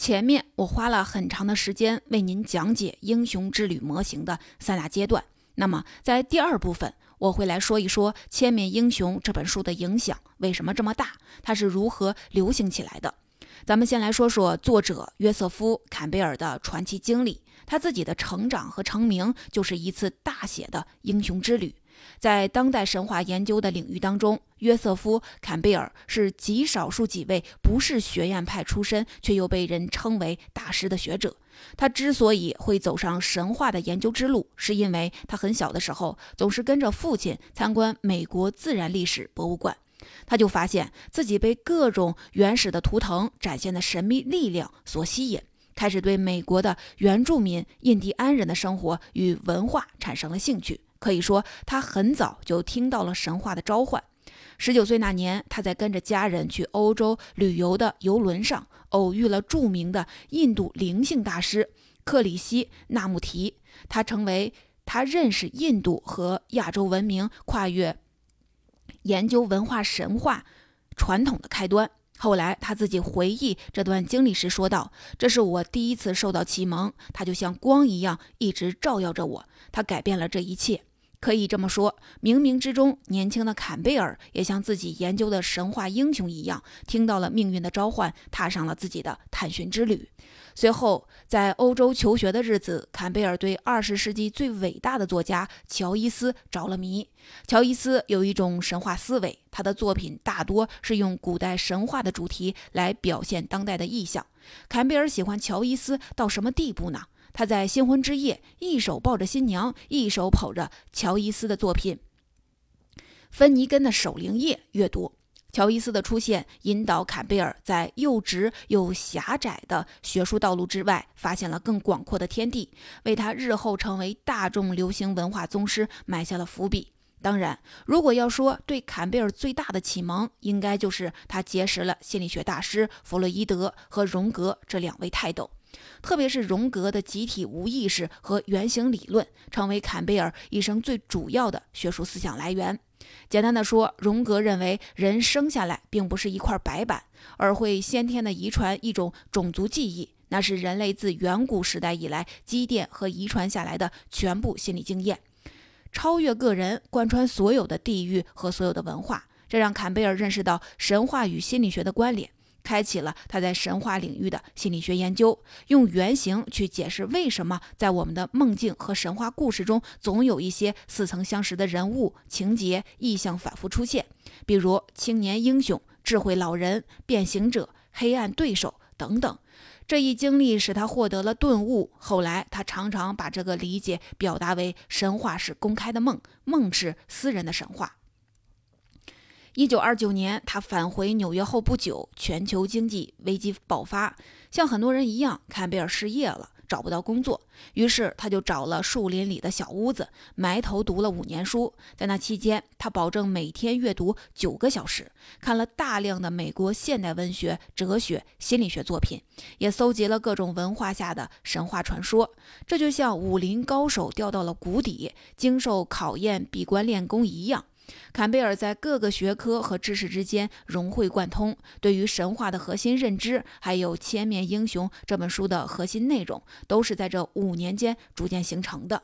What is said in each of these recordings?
前面我花了很长的时间为您讲解英雄之旅模型的三大阶段，那么在第二部分我会来说一说《千面英雄》这本书的影响为什么这么大，它是如何流行起来的。咱们先来说说作者约瑟夫·坎贝尔的传奇经历，他自己的成长和成名就是一次大写的英雄之旅。在当代神话研究的领域当中，约瑟夫·坎贝尔是极少数几位不是学院派出身却又被人称为大师的学者。他之所以会走上神话的研究之路，是因为他很小的时候总是跟着父亲参观美国自然历史博物馆，他就发现自己被各种原始的图腾展现的神秘力量所吸引，开始对美国的原住民印第安人的生活与文化产生了兴趣。可以说，他很早就听到了神话的召唤。十九岁那年，他在跟着家人去欧洲旅游的游轮上，偶遇了著名的印度灵性大师克里希纳穆提，他成为他认识印度和亚洲文明、跨越研究文化神话传统的开端。后来他自己回忆这段经历时说道：“这是我第一次受到启蒙，它就像光一样，一直照耀着我，它改变了这一切。”可以这么说，冥冥之中，年轻的坎贝尔也像自己研究的神话英雄一样，听到了命运的召唤，踏上了自己的探寻之旅。随后，在欧洲求学的日子，坎贝尔对二十世纪最伟大的作家乔伊斯着了迷。乔伊斯有一种神话思维，他的作品大多是用古代神话的主题来表现当代的意象。坎贝尔喜欢乔伊斯到什么地步呢？他在新婚之夜，一手抱着新娘，一手捧着乔伊斯的作品《芬尼根的守灵夜》阅读。乔伊斯的出现，引导坎贝尔在又直又狭窄的学术道路之外，发现了更广阔的天地，为他日后成为大众流行文化宗师埋下了伏笔。当然，如果要说对坎贝尔最大的启蒙，应该就是他结识了心理学大师弗洛伊德和荣格这两位泰斗。特别是荣格的集体无意识和原型理论，成为坎贝尔一生最主要的学术思想来源。简单的说，荣格认为人生下来并不是一块白板，而会先天的遗传一种种族记忆，那是人类自远古时代以来积淀和遗传下来的全部心理经验，超越个人，贯穿所有的地域和所有的文化。这让坎贝尔认识到神话与心理学的关联。开启了他在神话领域的心理学研究，用原型去解释为什么在我们的梦境和神话故事中，总有一些似曾相识的人物、情节、意象反复出现，比如青年英雄、智慧老人、变形者、黑暗对手等等。这一经历使他获得了顿悟。后来，他常常把这个理解表达为：神话是公开的梦，梦是私人的神话。一九二九年，他返回纽约后不久，全球经济危机爆发。像很多人一样，坎贝尔失业了，找不到工作，于是他就找了树林里的小屋子，埋头读了五年书。在那期间，他保证每天阅读九个小时，看了大量的美国现代文学、哲学、心理学作品，也搜集了各种文化下的神话传说。这就像武林高手掉到了谷底，经受考验，闭关练功一样。坎贝尔在各个学科和知识之间融会贯通，对于神话的核心认知，还有《千面英雄》这本书的核心内容，都是在这五年间逐渐形成的。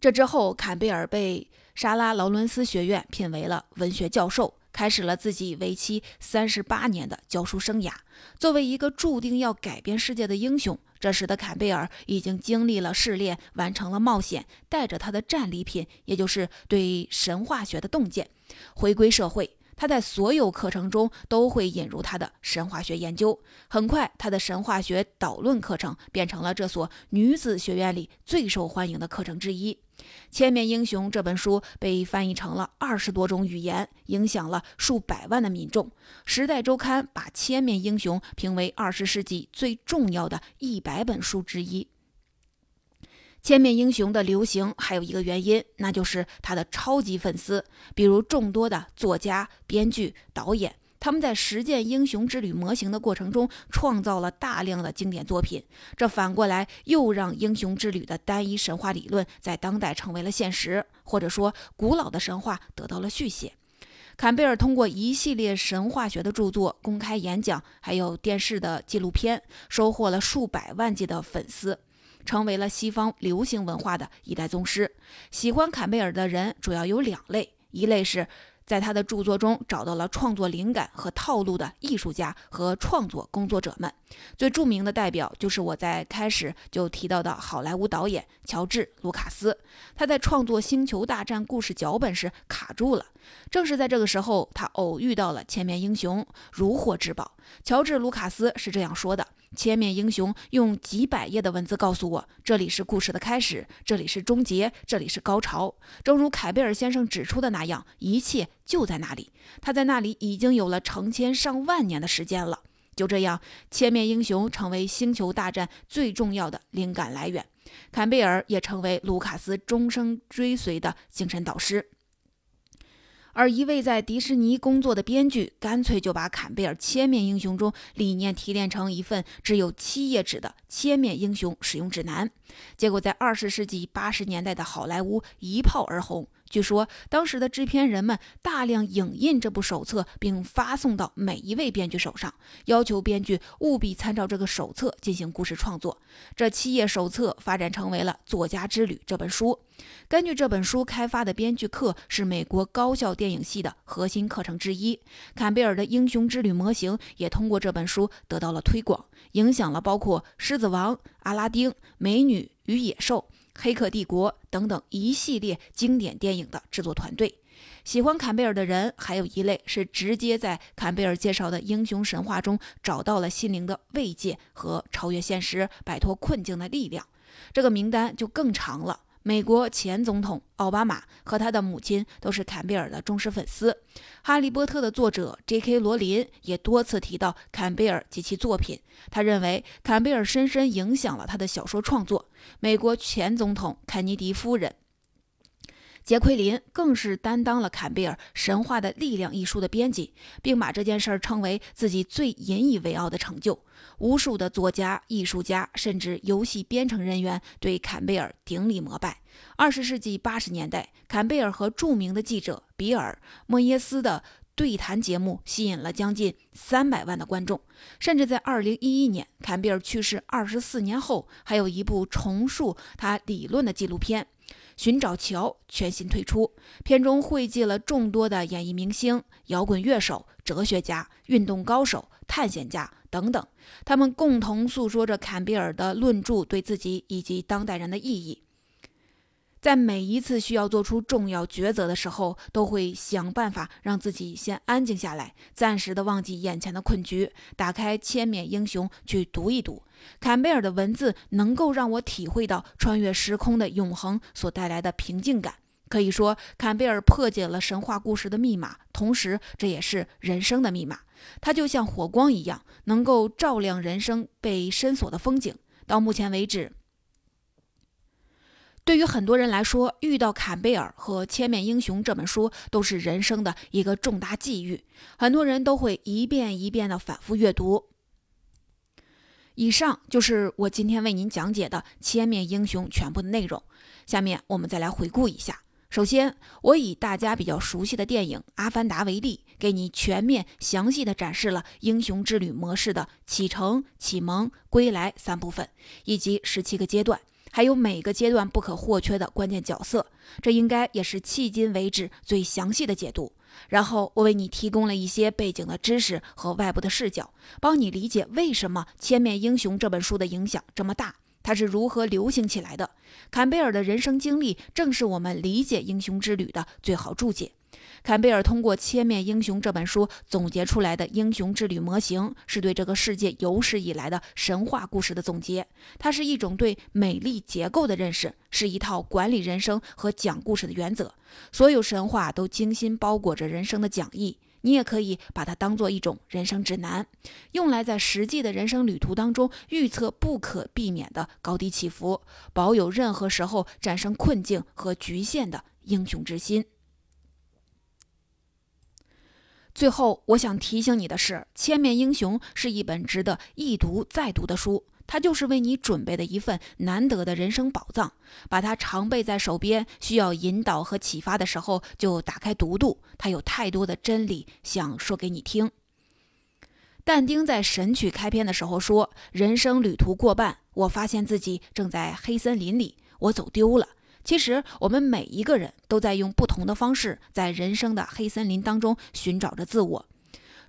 这之后，坎贝尔被莎拉·劳伦斯学院聘为了文学教授。开始了自己为期三十八年的教书生涯。作为一个注定要改变世界的英雄，这时的坎贝尔已经经历了试炼，完成了冒险，带着他的战利品，也就是对神话学的洞见，回归社会。他在所有课程中都会引入他的神话学研究。很快，他的神话学导论课程变成了这所女子学院里最受欢迎的课程之一。《千面英雄》这本书被翻译成了二十多种语言，影响了数百万的民众。《时代周刊》把《千面英雄》评为二十世纪最重要的一百本书之一。千面英雄的流行还有一个原因，那就是他的超级粉丝，比如众多的作家、编剧、导演，他们在实践英雄之旅模型的过程中，创造了大量的经典作品。这反过来又让英雄之旅的单一神话理论在当代成为了现实，或者说古老的神话得到了续写。坎贝尔通过一系列神话学的著作、公开演讲，还有电视的纪录片，收获了数百万计的粉丝，成为了西方流行文化的一代宗师。喜欢坎贝尔的人主要有两类，一类是。在他的著作中找到了创作灵感和套路的艺术家和创作工作者们，最著名的代表就是我在开始就提到的好莱坞导演乔治·卢卡斯。他在创作《星球大战》故事脚本时卡住了，正是在这个时候，他偶遇到了千面英雄，如获至宝。乔治·卢卡斯是这样说的。千面英雄用几百页的文字告诉我，这里是故事的开始，这里是终结，这里是高潮。正如凯贝尔先生指出的那样，一切就在那里。他在那里已经有了成千上万年的时间了。就这样，千面英雄成为星球大战最重要的灵感来源，坎贝尔也成为卢卡斯终生追随的精神导师。而一位在迪士尼工作的编剧，干脆就把坎贝尔《千面英雄》中理念提炼成一份只有七页纸的《千面英雄使用指南》，结果在二十世纪八十年代的好莱坞一炮而红。据说，当时的制片人们大量影印这部手册，并发送到每一位编剧手上，要求编剧务必参照这个手册进行故事创作。这七页手册发展成为了《作家之旅》这本书。根据这本书开发的编剧课是美国高校电影系的核心课程之一。坎贝尔的英雄之旅模型也通过这本书得到了推广，影响了包括《狮子王》《阿拉丁》《美女与野兽》。《黑客帝国》等等一系列经典电影的制作团队，喜欢坎贝尔的人，还有一类是直接在坎贝尔介绍的英雄神话中找到了心灵的慰藉和超越现实、摆脱困境的力量。这个名单就更长了。美国前总统奥巴马和他的母亲都是坎贝尔的忠实粉丝。《哈利波特》的作者 J.K. 罗琳也多次提到坎贝尔及其作品，他认为坎贝尔深深影响了他的小说创作。美国前总统肯尼迪夫人。杰奎琳更是担当了坎贝尔《神话的力量》一书的编辑，并把这件事儿称为自己最引以为傲的成就。无数的作家、艺术家，甚至游戏编程人员对坎贝尔顶礼膜拜。二十世纪八十年代，坎贝尔和著名的记者比尔·莫耶斯的对谈节目吸引了将近三百万的观众。甚至在二零一一年，坎贝尔去世二十四年后，还有一部重述他理论的纪录片。寻找桥全新推出，片中汇集了众多的演艺明星、摇滚乐手、哲学家、运动高手、探险家等等，他们共同诉说着坎贝尔的论著对自己以及当代人的意义。在每一次需要做出重要抉择的时候，都会想办法让自己先安静下来，暂时的忘记眼前的困局，打开《千面英雄》去读一读。坎贝尔的文字能够让我体会到穿越时空的永恒所带来的平静感。可以说，坎贝尔破解了神话故事的密码，同时这也是人生的密码。它就像火光一样，能够照亮人生被深锁的风景。到目前为止。对于很多人来说，遇到坎贝尔和《千面英雄》这本书都是人生的一个重大际遇，很多人都会一遍一遍的反复阅读。以上就是我今天为您讲解的《千面英雄》全部的内容。下面我们再来回顾一下。首先，我以大家比较熟悉的电影《阿凡达》为例，给你全面详细的展示了英雄之旅模式的启程、启蒙、归来三部分，以及十七个阶段。还有每个阶段不可或缺的关键角色，这应该也是迄今为止最详细的解读。然后我为你提供了一些背景的知识和外部的视角，帮你理解为什么《千面英雄》这本书的影响这么大，它是如何流行起来的。坎贝尔的人生经历正是我们理解英雄之旅的最好注解。坎贝尔通过《千面英雄》这本书总结出来的英雄之旅模型，是对这个世界有史以来的神话故事的总结。它是一种对美丽结构的认识，是一套管理人生和讲故事的原则。所有神话都精心包裹着人生的讲义，你也可以把它当做一种人生指南，用来在实际的人生旅途当中预测不可避免的高低起伏，保有任何时候战胜困境和局限的英雄之心。最后，我想提醒你的是，《千面英雄》是一本值得一读再读的书，它就是为你准备的一份难得的人生宝藏。把它常备在手边，需要引导和启发的时候就打开读读。它有太多的真理想说给你听。但丁在《神曲》开篇的时候说：“人生旅途过半，我发现自己正在黑森林里，我走丢了。”其实，我们每一个人都在用不同的方式，在人生的黑森林当中寻找着自我。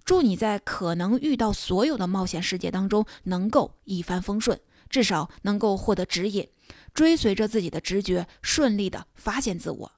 祝你在可能遇到所有的冒险世界当中，能够一帆风顺，至少能够获得指引，追随着自己的直觉，顺利的发现自我。